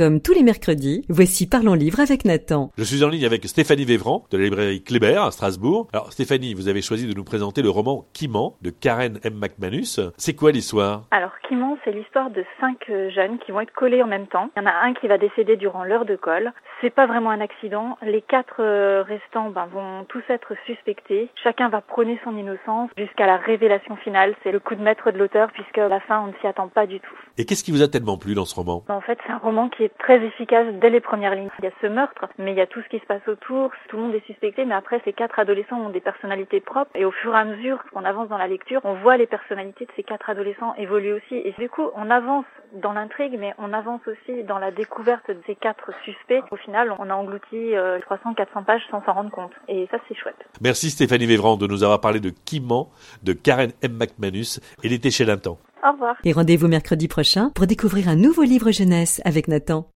Comme tous les mercredis, voici Parlons Livre avec Nathan. Je suis en ligne avec Stéphanie Vévran de la librairie Kléber à Strasbourg. Alors Stéphanie, vous avez choisi de nous présenter le roman Kiman de Karen M. McManus. C'est quoi l'histoire? Alors Kiman, c'est l'histoire de cinq euh, jeunes qui vont être collés en même temps. Il y en a un qui va décéder durant l'heure de colle. C'est pas vraiment un accident. Les quatre euh, restants ben, vont tous être suspectés. Chacun va prôner son innocence jusqu'à la révélation finale. C'est le coup de maître de l'auteur puisque à la fin on ne s'y attend pas du tout. Et qu'est-ce qui vous a tellement plu dans ce roman? En fait, c'est un roman qui est très efficace dès les premières lignes. Il y a ce meurtre, mais il y a tout ce qui se passe autour. Tout le monde est suspecté, mais après, ces quatre adolescents ont des personnalités propres. Et au fur et à mesure qu'on avance dans la lecture, on voit les personnalités de ces quatre adolescents évoluer aussi. Et du coup, on avance dans l'intrigue, mais on avance aussi dans la découverte de ces quatre suspects. Au final, on a englouti 300-400 euh, pages sans s'en rendre compte. Et ça, c'est chouette. Merci Stéphanie Vévran de nous avoir parlé de Kiman de Karen M. McManus et l'été chez Nathan. Au revoir. Et rendez-vous mercredi prochain pour découvrir un nouveau livre jeunesse avec Nathan.